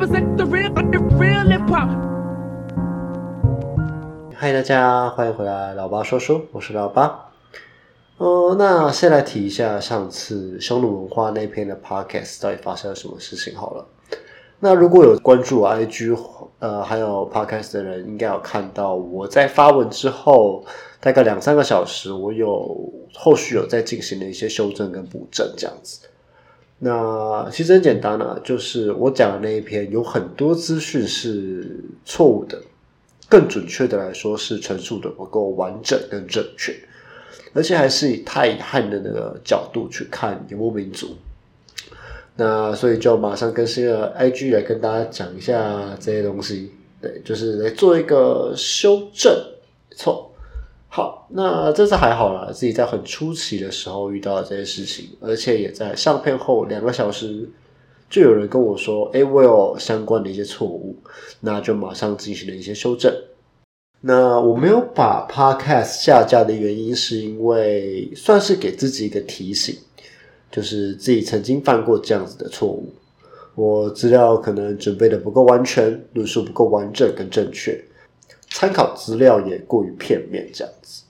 represent the real, the real hip hop. 嗨，大家欢迎回来，老八说书，我是老八。呃，那先来提一下上次匈奴文化那篇的 podcast 到底发生了什么事情好了。那如果有关注 IG 呃还有 podcast 的人，应该有看到我在发文之后大概两三个小时，我有后续有在进行了一些修正跟补正这样子。那其实很简单啊，就是我讲的那一篇有很多资讯是错误的。更准确的来说，是陈述的不够完整跟正确，而且还是以太汉的那个角度去看游牧民族。那所以就马上更新了 IG 来跟大家讲一下这些东西，对，就是来做一个修正。错，好，那这次还好啦，自己在很初期的时候遇到了这些事情，而且也在上片后两个小时。就有人跟我说：“哎，我有相关的一些错误，那就马上进行了一些修正。那我没有把 Podcast 下架的原因，是因为算是给自己一个提醒，就是自己曾经犯过这样子的错误。我资料可能准备的不够完全，论述不够完整跟正确，参考资料也过于片面，这样子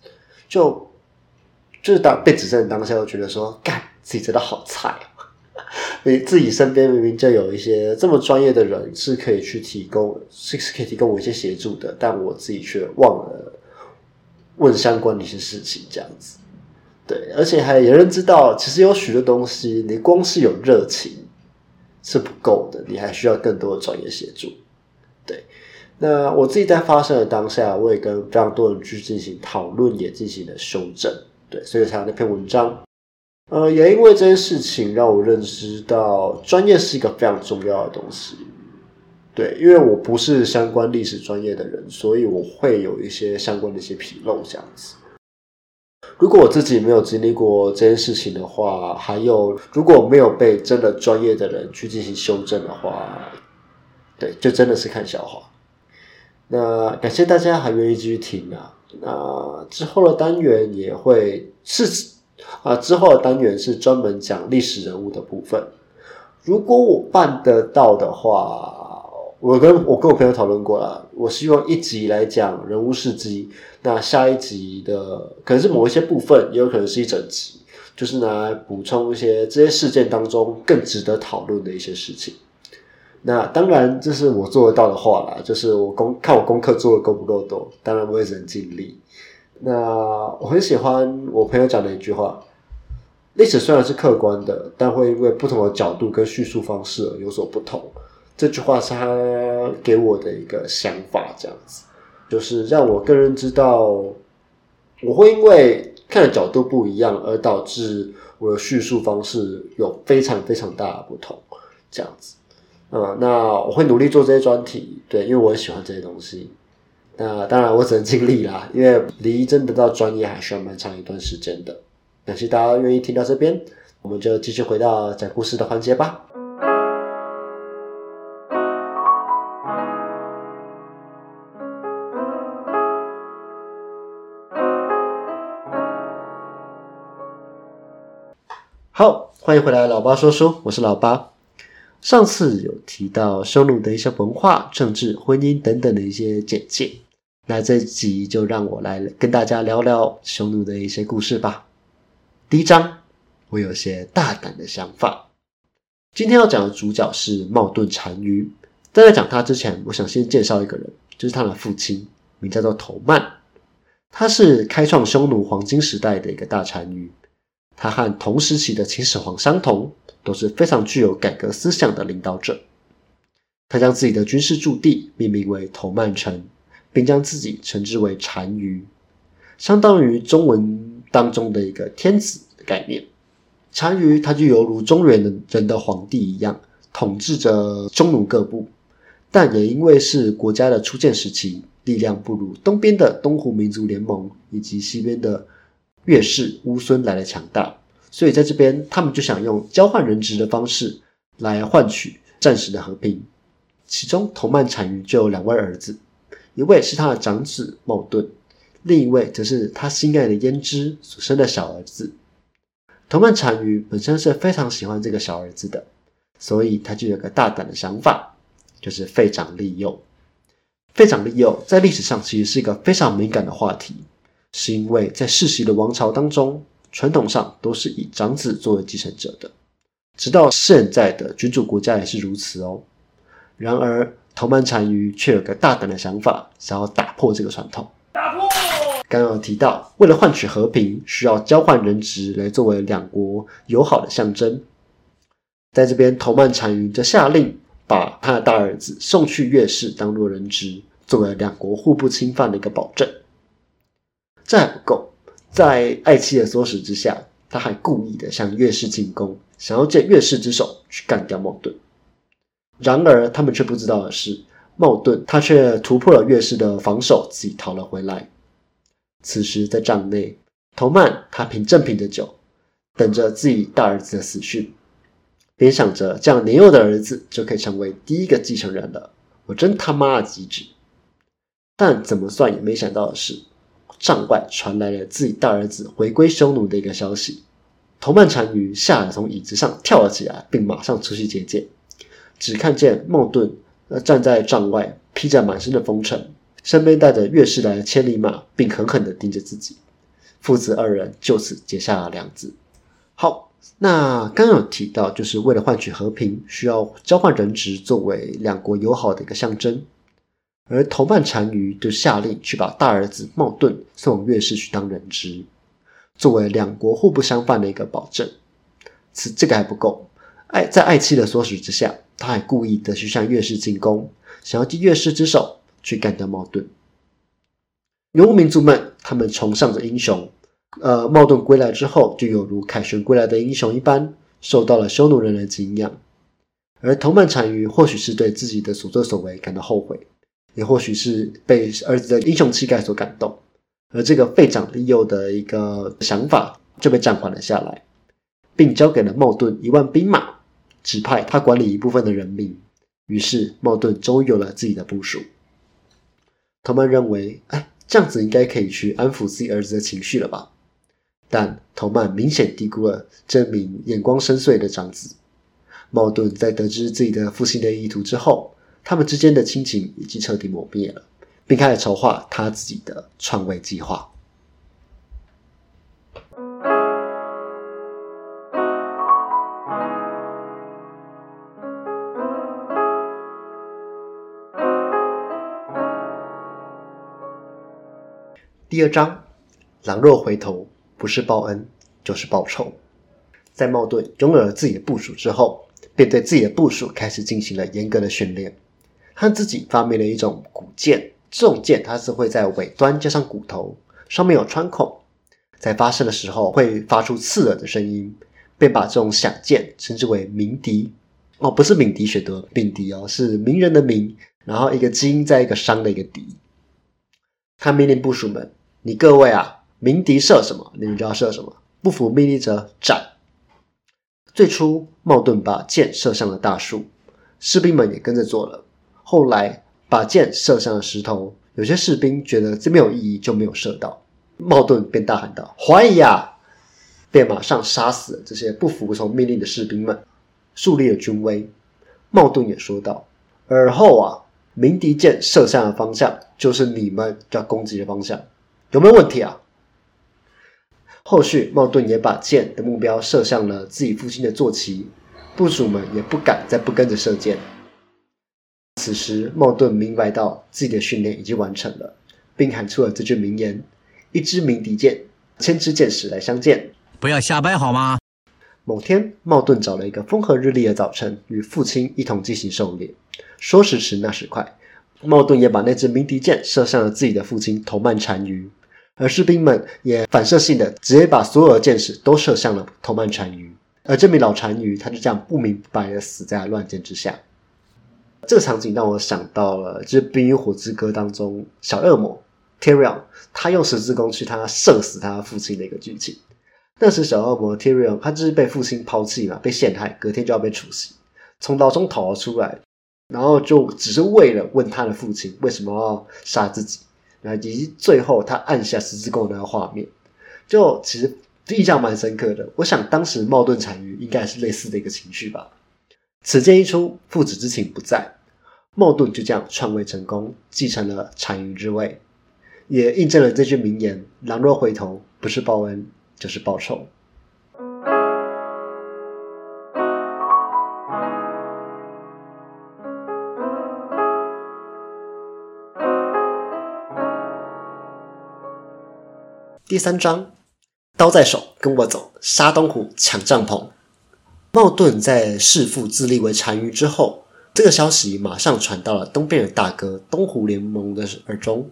就就是当被指正当下，就觉得说，干自己真的好菜啊。”你自己身边明明就有一些这么专业的人是可以去提供，是是可以提供我一些协助的，但我自己却忘了问相关的一些事情，这样子。对，而且还有人知道，其实有许多东西，你光是有热情是不够的，你还需要更多的专业协助。对，那我自己在发生的当下，我也跟非常多人去进行讨论，也进行了修正。对，所以才有那篇文章。呃，也因为这件事情让我认识到，专业是一个非常重要的东西。对，因为我不是相关历史专业的人，所以我会有一些相关的一些纰漏这样子。如果我自己没有经历过这件事情的话，还有如果没有被真的专业的人去进行修正的话，对，就真的是看笑话。那感谢大家还愿意继续听啊。那之后的单元也会是。啊，之后的单元是专门讲历史人物的部分。如果我办得到的话，我跟我跟我朋友讨论过了，我希望一集来讲人物事迹，那下一集的可能是某一些部分，也有可能是一整集，就是拿来补充一些这些事件当中更值得讨论的一些事情。那当然，这是我做得到的话啦，就是我功看我功课做的够不够多，当然我也只能尽力。那我很喜欢我朋友讲的一句话：历史虽然是客观的，但会因为不同的角度跟叙述方式而有所不同。这句话是他给我的一个想法，这样子就是让我更认知到，我会因为看的角度不一样而导致我的叙述方式有非常非常大的不同。这样子，嗯，那我会努力做这些专题，对，因为我很喜欢这些东西。那当然，我只能尽力啦，因为离真得到专业还需要蛮长一段时间的。感谢大家愿意听到这边，我们就继续回到讲故事的环节吧。好，欢迎回来，老八说书，我是老八。上次有提到匈奴的一些文化、政治、婚姻等等的一些简介。那这集就让我来跟大家聊聊匈奴的一些故事吧。第一章，我有些大胆的想法。今天要讲的主角是茂顿单于。在讲他之前，我想先介绍一个人，就是他的父亲，名叫做头曼。他是开创匈奴黄金时代的一个大单于。他和同时期的秦始皇相同，都是非常具有改革思想的领导者。他将自己的军事驻地命名为头曼城。并将自己称之为单于，相当于中文当中的一个天子的概念。单于他就犹如中原人的皇帝一样，统治着匈奴各部，但也因为是国家的初建时期，力量不如东边的东胡民族联盟以及西边的越是乌孙来的强大，所以在这边他们就想用交换人质的方式来换取暂时的和平。其中头曼单于就有两位儿子。一位是他的长子茂顿，另一位则是他心爱的胭脂所生的小儿子。头曼单于本身是非常喜欢这个小儿子的，所以他就有个大胆的想法，就是废长立幼。废长立幼在历史上其实是一个非常敏感的话题，是因为在世袭的王朝当中，传统上都是以长子作为继承者的，直到现在的君主国家也是如此哦。然而，头曼单于却有个大胆的想法，想要打破这个传统。打破！刚刚有提到，为了换取和平，需要交换人质来作为两国友好的象征。在这边，头曼单于就下令把他的大儿子送去越氏当做人质，作为两国互不侵犯的一个保证。这还不够，在爱妻的唆使之下，他还故意的向岳氏进攻，想要借岳氏之手去干掉茂盾。然而，他们却不知道的是，茂盾他却突破了岳氏的防守，自己逃了回来。此时，在帐内，头曼他凭正品的酒，等着自己大儿子的死讯，边想着这样年幼的儿子就可以成为第一个继承人了。我真他妈的机智！但怎么算也没想到的是，帐外传来了自己大儿子回归匈奴的一个消息。头曼单于吓得从椅子上跳了起来，并马上出去接见。只看见茂顿呃站在帐外，披着满身的风尘，身边带着月氏来的千里马，并狠狠地盯着自己。父子二人就此结下了梁子。好，那刚刚有提到，就是为了换取和平，需要交换人质作为两国友好的一个象征。而头曼单于就下令去把大儿子茂顿送往越氏去当人质，作为两国互不相犯的一个保证。此这个还不够，爱在爱妻的唆使之下。他还故意的去向越氏进攻，想要借越氏之手去干掉茂顿。游牧民族们，他们崇尚着英雄。呃，茂顿归来之后，就有如凯旋归来的英雄一般，受到了匈奴人的敬仰。而头曼单于或许是对自己的所作所为感到后悔，也或许是被儿子的英雄气概所感动，而这个废长立幼的一个想法就被暂缓了下来，并交给了茂盾一万兵马。指派他管理一部分的人民，于是茂盾终于有了自己的部署。他们认为，哎，这样子应该可以去安抚自己儿子的情绪了吧？但头曼明显低估了这名眼光深邃的长子。茂盾在得知自己的父亲的意图之后，他们之间的亲情已经彻底磨灭了，并开始筹划他自己的篡位计划。第二章，狼若回头，不是报恩，就是报仇。在茂盾拥有了自己的部署之后，便对自己的部署开始进行了严格的训练。他自己发明了一种古剑，这种剑它是会在尾端加上骨头，上面有穿孔，在发射的时候会发出刺耳的声音，便把这种响剑称之为鸣笛。哦，不是鸣笛雪德鸣笛哦，是鸣人的鸣，然后一个金在一个商的一个笛。他命令部署们。你各位啊，鸣笛射什么，你们就要射什么。不服命令者斩。最初，茂盾把箭射向了大树，士兵们也跟着做了。后来，把箭射向了石头，有些士兵觉得这没有意义，就没有射到。茂盾便大喊道：“怀疑啊！”便马上杀死了这些不服从命令的士兵们，树立了军威。茂盾也说道：“而后啊，鸣笛箭射向的方向，就是你们要攻击的方向。”有没有问题啊？后续茂盾也把箭的目标射向了自己父亲的坐骑，部属们也不敢再不跟着射箭。此时茂顿明白到自己的训练已经完成了，并喊出了这句名言：“一支鸣笛箭，千支箭矢来相见。”不要瞎掰好吗？某天，茂顿找了一个风和日丽的早晨，与父亲一同进行狩猎。说时迟，那时快，茂顿也把那支鸣笛箭射向了自己的父亲头曼单于。而士兵们也反射性的直接把所有的箭矢都射向了头曼单于，而这名老单于他就这样不明不白的死在了乱箭之下。这个场景让我想到了，就是《冰与火之歌》当中小恶魔 Tyrion 他用十字弓去他射死他父亲的一个剧情。那时小恶魔 Tyrion 他就是被父亲抛弃嘛，被陷害，隔天就要被处死，从牢中逃了出来，然后就只是为了问他的父亲为什么要杀自己。以及最后他按下十字弓的那个画面，就其实印象蛮深刻的。我想当时茂盾单于应该是类似的一个情绪吧。此剑一出，父子之情不在。莫顿就这样篡位成功，继承了单于之位，也印证了这句名言：“狼若回头，不是报恩，就是报仇。”第三章，刀在手，跟我走，杀东湖，抢帐篷。茂顿在弑父自立为单于之后，这个消息马上传到了东边的大哥东湖联盟的耳中。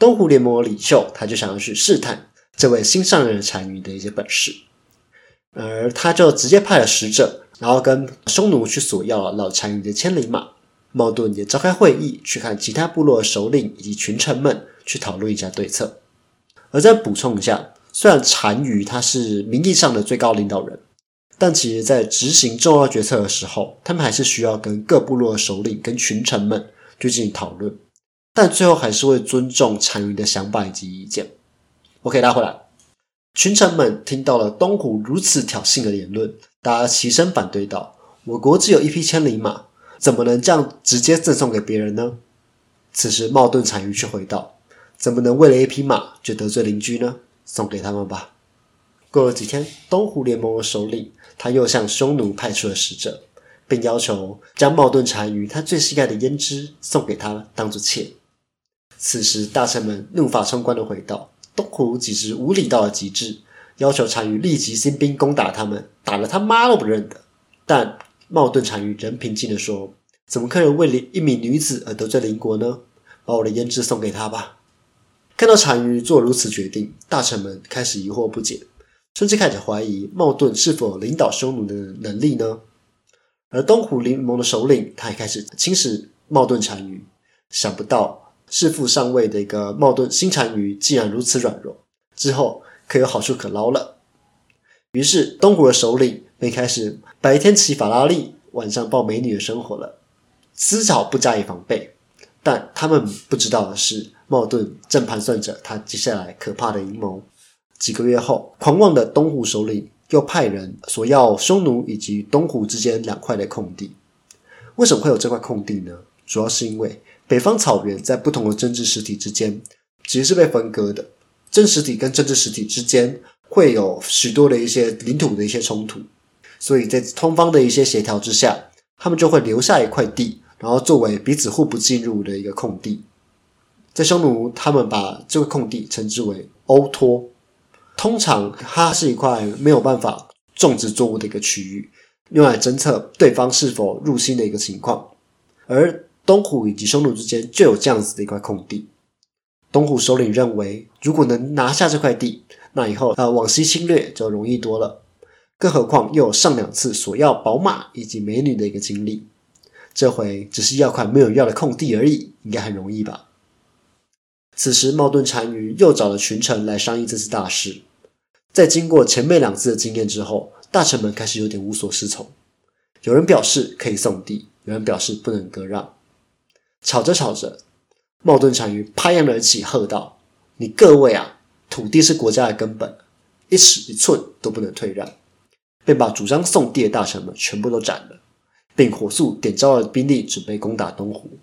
东湖联盟的领袖他就想要去试探这位新上任的单于的一些本事，而他就直接派了使者，然后跟匈奴去索要了老单于的千里马。茂顿也召开会议，去看其他部落的首领以及群臣们，去讨论一下对策。而再补充一下，虽然单于他是名义上的最高领导人，但其实在执行重要决策的时候，他们还是需要跟各部落的首领、跟群臣们去进行讨论。但最后还是会尊重单于的想法以及意见。OK，拉回来，群臣们听到了东湖如此挑衅的言论，大家齐声反对道：“我国只有一匹千里马，怎么能这样直接赠送给别人呢？”此时，茂顿单于却回道。怎么能为了一匹马就得罪邻居呢？送给他们吧。过了几天，东湖联盟的首领他又向匈奴派出了使者，并要求将茂顿单于他最心爱的胭脂送给他当做妾。此时，大臣们怒发冲冠的回道：“东湖简直无礼到了极致，要求单于立即兴兵攻打他们，打了他妈都不认得。”但茂顿单于仍平静的说：“怎么可能为了一名女子而得罪邻国呢？把我的胭脂送给他吧。”看到单于做如此决定，大臣们开始疑惑不解，甚至开始怀疑茂顿是否领导匈奴的能力呢？而东湖联盟的首领，他也开始轻视茂顿单于。想不到弑父上位的一个茂顿新单于，竟然如此软弱，之后可有好处可捞了。于是东湖的首领便开始白天骑法拉利，晚上抱美女的生活了，丝毫不加以防备。但他们不知道的是。茂顿正盘算着他接下来可怕的阴谋。几个月后，狂妄的东湖首领又派人索要匈奴以及东湖之间两块的空地。为什么会有这块空地呢？主要是因为北方草原在不同的政治实体之间其实是被分割的，政实体跟政治实体之间会有许多的一些领土的一些冲突，所以在通方的一些协调之下，他们就会留下一块地，然后作为彼此互不进入的一个空地。在匈奴，他们把这个空地称之为欧托。通常，它是一块没有办法种植作物的一个区域，用来侦测对方是否入侵的一个情况。而东湖以及匈奴之间就有这样子的一块空地。东湖首领认为，如果能拿下这块地，那以后呃往西侵略就容易多了。更何况又有上两次索要宝马以及美女的一个经历，这回只是要块没有要的空地而已，应该很容易吧？此时，茂顿单于又找了群臣来商议这次大事。在经过前面两次的经验之后，大臣们开始有点无所适从。有人表示可以送地，有人表示不能割让。吵着吵着，茂顿单于拍案而起，喝道：“你各位啊，土地是国家的根本，一尺一寸都不能退让！”便把主张送地的大臣们全部都斩了，并火速点招了兵力，准备攻打东湖。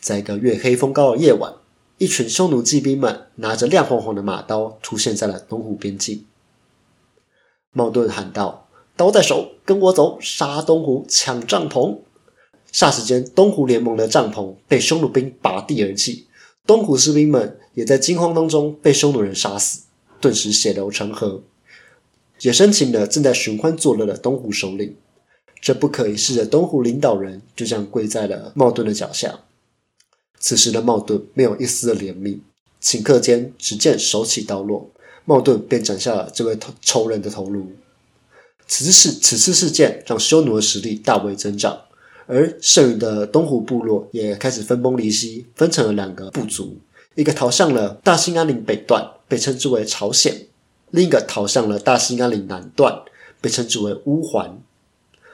在一个月黑风高的夜晚，一群匈奴骑兵们拿着亮晃晃的马刀出现在了东湖边境。茂顿喊道：“刀在手，跟我走，杀东湖，抢帐篷！”霎时间，东湖联盟的帐篷被匈奴兵拔地而起，东湖士兵们也在惊慌当中被匈奴人杀死，顿时血流成河，也生擒了正在寻欢作乐的东湖首领。这不可一世的东湖领导人就这样跪在了茂顿的脚下。此时的茂顿没有一丝的怜悯，顷刻间，只见手起刀落，茂顿便斩下了这位仇人的头颅。此事此次事件让匈奴的实力大为增长，而剩余的东湖部落也开始分崩离析，分成了两个部族：一个逃向了大兴安岭北段，被称之为朝鲜；另一个逃向了大兴安岭南段，被称之为乌桓。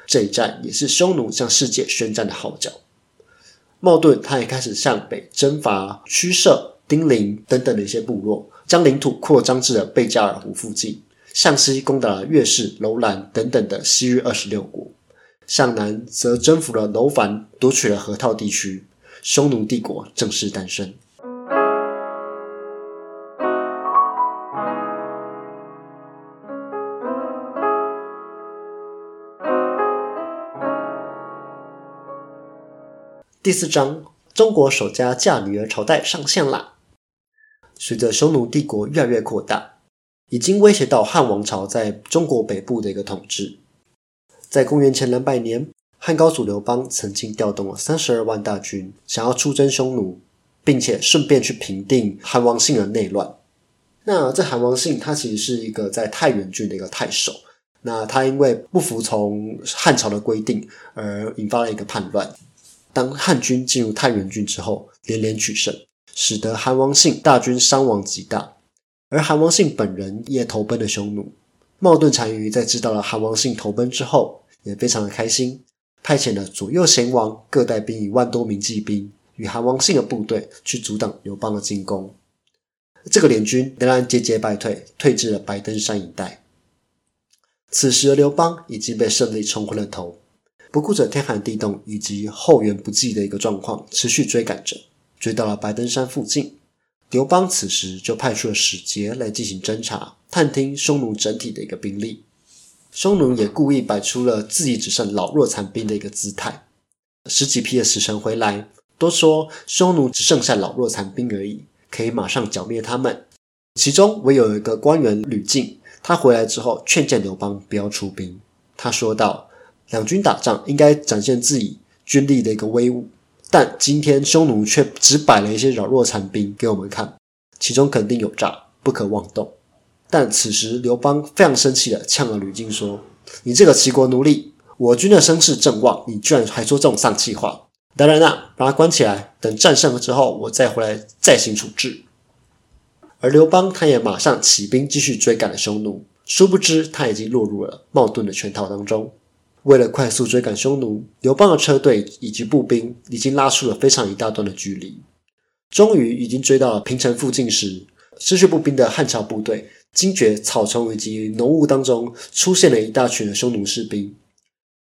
这一战也是匈奴向世界宣战的号角。茂顿他也开始向北征伐屈射、丁零等等的一些部落，将领土扩张至了贝加尔湖附近，向西攻打了越氏、楼兰等等的西域二十六国，向南则征服了楼烦，夺取了河套地区，匈奴帝国正式诞生。第四章，中国首家嫁女儿朝代上线啦！随着匈奴帝国越来越扩大，已经威胁到汉王朝在中国北部的一个统治。在公元前两百年，汉高祖刘邦曾经调动了三十二万大军，想要出征匈奴，并且顺便去平定韩王信的内乱。那这韩王信他其实是一个在太原郡的一个太守，那他因为不服从汉朝的规定，而引发了一个叛乱。当汉军进入太原郡之后，连连取胜，使得韩王信大军伤亡极大，而韩王信本人也投奔了匈奴。茂顿单于在知道了韩王信投奔之后，也非常的开心，派遣了左右贤王各带兵一万多名骑兵，与韩王信的部队去阻挡刘邦的进攻。这个联军仍然节节败退，退至了白登山一带。此时的刘邦已经被胜利冲昏了头。不顾着天寒地冻以及后援不济的一个状况，持续追赶着，追到了白登山附近。刘邦此时就派出了使节来进行侦查，探听匈奴整体的一个兵力。匈奴也故意摆出了自己只剩老弱残兵的一个姿态。十几批的使臣回来，都说匈奴只剩下老弱残兵而已，可以马上剿灭他们。其中唯有一个官员吕敬，他回来之后劝谏刘邦不要出兵。他说道。两军打仗应该展现自己军力的一个威武，但今天匈奴却只摆了一些扰弱残兵给我们看，其中肯定有诈，不可妄动。但此时刘邦非常生气的呛了吕敬说：“你这个齐国奴隶，我军的声势正旺，你居然还说这种丧气话！当然啦，把他关起来，等战胜了之后，我再回来再行处置。”而刘邦他也马上起兵继续追赶了匈奴，殊不知他已经落入了冒顿的圈套当中。为了快速追赶匈奴，刘邦的车队以及步兵已经拉出了非常一大段的距离。终于已经追到了平城附近时，失去步兵的汉朝部队惊觉草丛以及浓雾当中出现了一大群的匈奴士兵。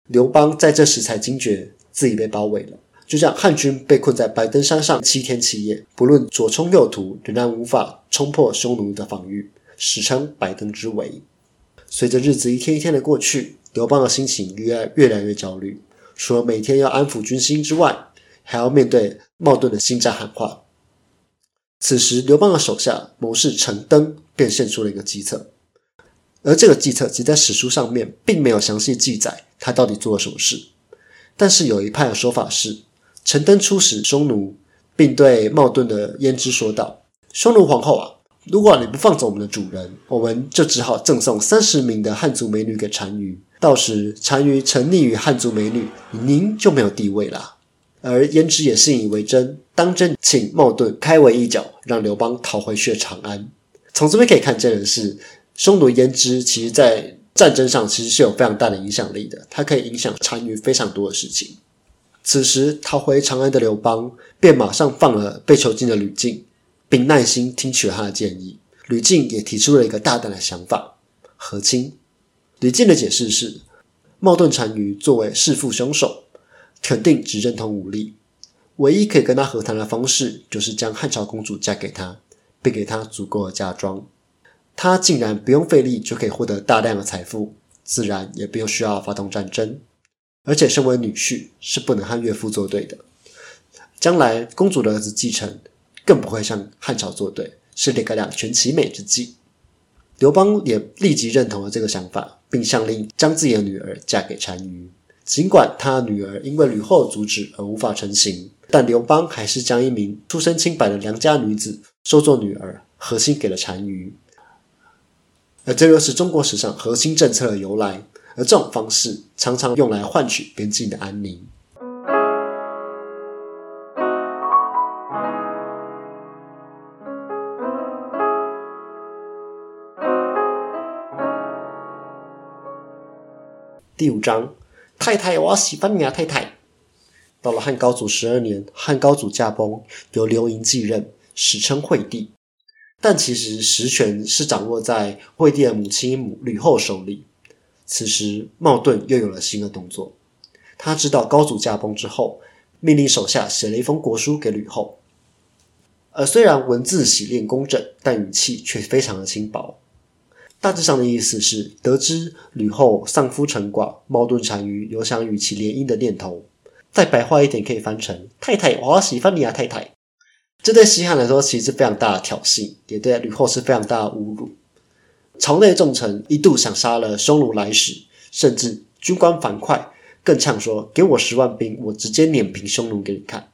刘邦在这时才惊觉自己被包围了，就这样汉军被困在白登山上七天七夜，不论左冲右突，仍然无法冲破匈奴的防御，史称白登之围。随着日子一天一天的过去。刘邦的心情越越来越焦虑，除了每天要安抚军心之外，还要面对冒顿的新战喊话。此时，刘邦的手下谋士陈登便献出了一个计策，而这个计策其在史书上面并没有详细记载他到底做了什么事。但是有一派的说法是，陈登出使匈奴，并对冒顿的胭脂说道：“匈奴皇后啊！”如果你不放走我们的主人，我们就只好赠送三十名的汉族美女给单于。到时单于沉溺于汉族美女，您就没有地位了。而胭脂也信以为真，当真请冒顿开围一脚，让刘邦逃回去长安。从这边可以看见的是，匈奴胭脂其实在战争上其实是有非常大的影响力的，它可以影响单于非常多的事情。此时逃回长安的刘邦，便马上放了被囚禁的吕敬。并耐心听取了他的建议。吕敬也提出了一个大胆的想法：和亲。吕敬的解释是：冒顿单于作为弑父凶手，肯定只认同武力，唯一可以跟他和谈的方式，就是将汉朝公主嫁给他，并给他足够的嫁妆。他竟然不用费力就可以获得大量的财富，自然也不用需要发动战争。而且身为女婿，是不能和岳父作对的。将来公主的儿子继承。更不会向汉朝作对，是这个两全其美之计。刘邦也立即认同了这个想法，并下令将自己的女儿嫁给单于。尽管他女儿因为吕后阻止而无法成行，但刘邦还是将一名出身清白的良家女子收作女儿，核心给了单于。而这又是中国史上核心政策的由来。而这种方式常常用来换取边境的安宁。第五章，太太，我要喜欢你啊！太太，到了汉高祖十二年，汉高祖驾崩，由刘盈继任，史称惠帝。但其实实权是掌握在惠帝的母亲母吕后手里。此时，茂顿又有了新的动作。他知道高祖驾崩之后，命令手下写了一封国书给吕后。而虽然文字洗练工整，但语气却非常的轻薄。大致上的意思是，得知吕后丧夫成寡，冒顿单于有想与其联姻的念头。再白话一点，可以翻成“太太，我要喜欢你啊，太太。”这对西汉来说，其实是非常大的挑衅，也对吕后是非常大的侮辱。朝内重臣一度想杀了匈奴来使，甚至军官樊哙更呛说：“给我十万兵，我直接碾平匈奴给你看。”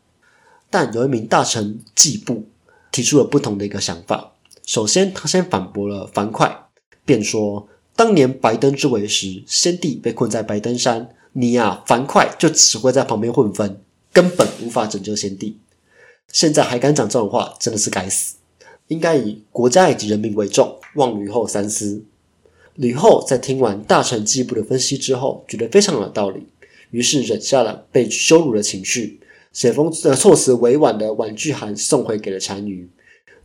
但有一名大臣季布提出了不同的一个想法。首先，他先反驳了樊哙，便说：“当年白登之围时，先帝被困在白登山，你呀，樊哙就只会在旁边混分，根本无法拯救先帝。现在还敢讲这种话，真的是该死！应该以国家以及人民为重，望吕后三思。”吕后在听完大臣季布的分析之后，觉得非常有道理，于是忍下了被羞辱的情绪。写封呃措辞委婉的婉拒函送回给了单于，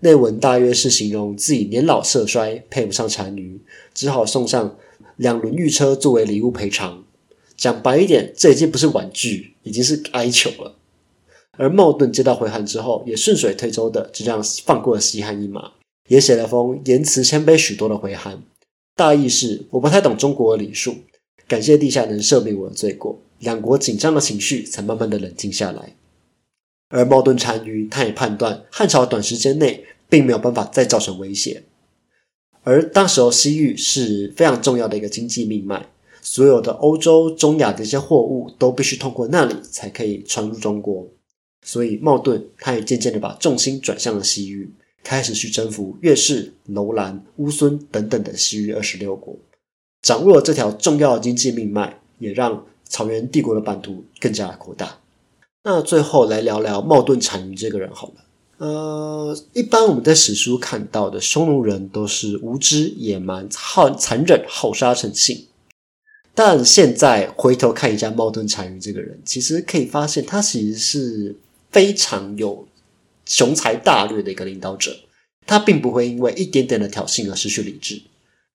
内文大约是形容自己年老色衰，配不上单于，只好送上两轮御车作为礼物赔偿。讲白一点，这已经不是婉拒，已经是哀求了。而茂顿接到回函之后，也顺水推舟的就这样放过了西汉一马，也写了封言辞谦卑许多的回函，大意是我不太懂中国的礼数，感谢陛下能赦免我的罪过。两国紧张的情绪才慢慢的冷静下来。而茂顿单于，他也判断汉朝短时间内并没有办法再造成威胁。而当时候西域是非常重要的一个经济命脉，所有的欧洲、中亚的一些货物都必须通过那里才可以传入中国。所以茂顿他也渐渐的把重心转向了西域，开始去征服越氏、楼兰、乌孙等等的西域二十六国。掌握了这条重要的经济命脉，也让草原帝国的版图更加的扩大。那最后来聊聊茂顿单于这个人好了。呃，一般我们在史书看到的匈奴人都是无知、野蛮、好残忍、好杀成性。但现在回头看一下冒顿单于这个人，其实可以发现他其实是非常有雄才大略的一个领导者。他并不会因为一点点的挑衅而失去理智，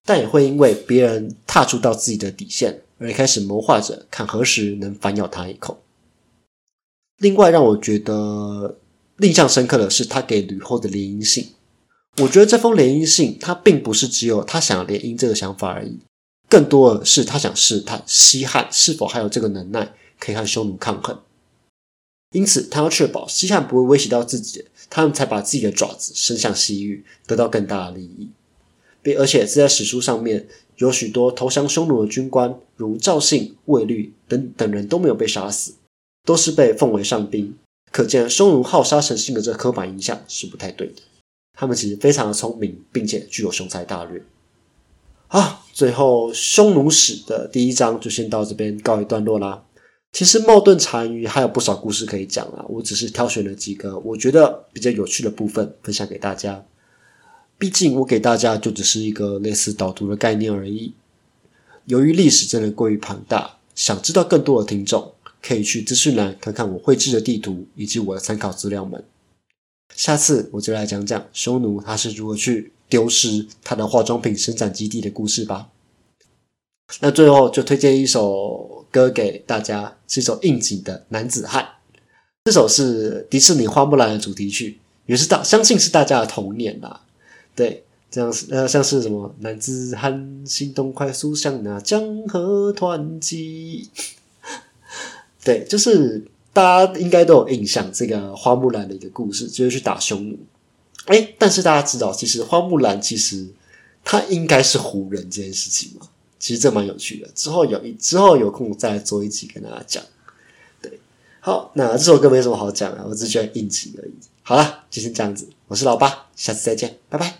但也会因为别人踏出到自己的底线而开始谋划着看何时能反咬他一口。另外，让我觉得印象深刻的是他给吕后的联姻信。我觉得这封联姻信，他并不是只有他想联姻这个想法而已，更多的是他想试探西汉是否还有这个能耐可以和匈奴抗衡。因此，他要确保西汉不会威胁到自己，他们才把自己的爪子伸向西域，得到更大的利益。并而且是在史书上面有许多投降匈奴的军官，如赵信、卫律等等人都没有被杀死。都是被奉为上宾，可见匈奴好杀成性的这刻板印象是不太对的。他们其实非常的聪明，并且具有雄才大略。好，最后匈奴史的第一章就先到这边告一段落啦。其实冒顿单于还有不少故事可以讲啊，我只是挑选了几个我觉得比较有趣的部分分享给大家。毕竟我给大家就只是一个类似导读的概念而已。由于历史真的过于庞大，想知道更多的听众。可以去资讯栏看看我绘制的地图以及我的参考资料们。下次我就来讲讲匈奴他是如何去丢失他的化妆品生产基地的故事吧。那最后就推荐一首歌给大家，是一首应景的《男子汉》。这首是迪士尼《花木兰》的主题曲，也是大相信是大家的童年啦。对，这样是呃像是什么男子汉，行动快速像那江河湍急。对，就是大家应该都有印象，这个花木兰的一个故事，就是去打匈奴。哎，但是大家知道，其实花木兰其实她应该是胡人这件事情嘛，其实这蛮有趣的。之后有一之后有空再做一集跟大家讲。对，好，那这首歌没什么好讲啊，我只觉得应景而已。好了，就先这样子，我是老八，下次再见，拜拜。